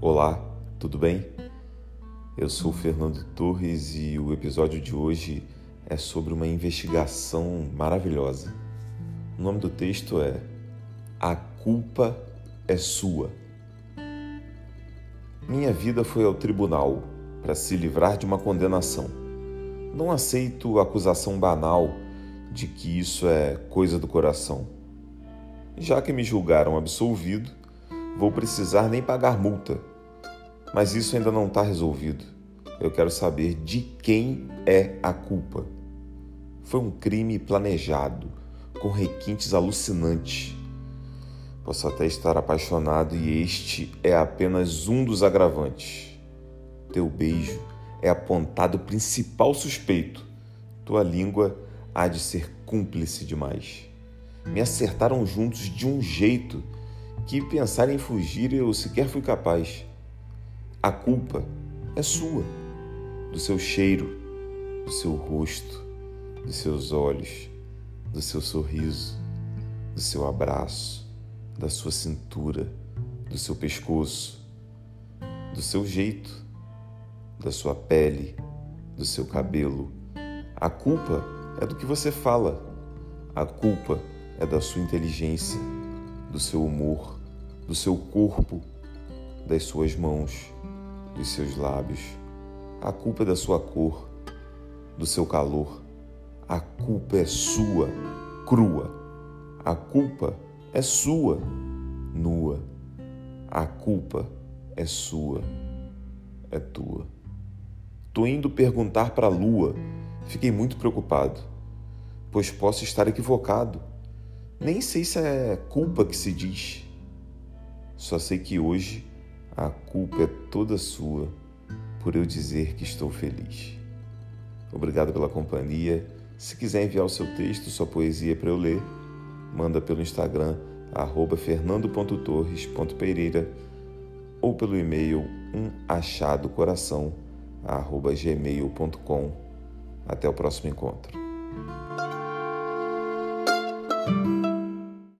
Olá, tudo bem? Eu sou Fernando Torres e o episódio de hoje é sobre uma investigação maravilhosa. O nome do texto é A Culpa é Sua. Minha vida foi ao tribunal para se livrar de uma condenação. Não aceito a acusação banal de que isso é coisa do coração. Já que me julgaram absolvido, vou precisar nem pagar multa. Mas isso ainda não está resolvido. Eu quero saber de quem é a culpa. Foi um crime planejado, com requintes alucinantes. Posso até estar apaixonado e este é apenas um dos agravantes. Teu beijo é apontado principal suspeito. Tua língua há de ser cúmplice demais. Me acertaram juntos de um jeito que pensar em fugir eu sequer fui capaz. A culpa é sua, do seu cheiro, do seu rosto, dos seus olhos, do seu sorriso, do seu abraço, da sua cintura, do seu pescoço, do seu jeito, da sua pele, do seu cabelo. A culpa é do que você fala. A culpa é da sua inteligência, do seu humor, do seu corpo, das suas mãos, dos seus lábios. A culpa é da sua cor, do seu calor. A culpa é sua, crua. A culpa é sua, nua. A culpa é sua, é tua. Tô indo perguntar para a lua. Fiquei muito preocupado, pois posso estar equivocado. Nem sei se é culpa que se diz. Só sei que hoje a culpa é toda sua por eu dizer que estou feliz. Obrigado pela companhia. Se quiser enviar o seu texto, sua poesia para eu ler, manda pelo Instagram fernando.torres.pereira ou pelo e-mail umachadocoração@gmail.com. Até o próximo encontro.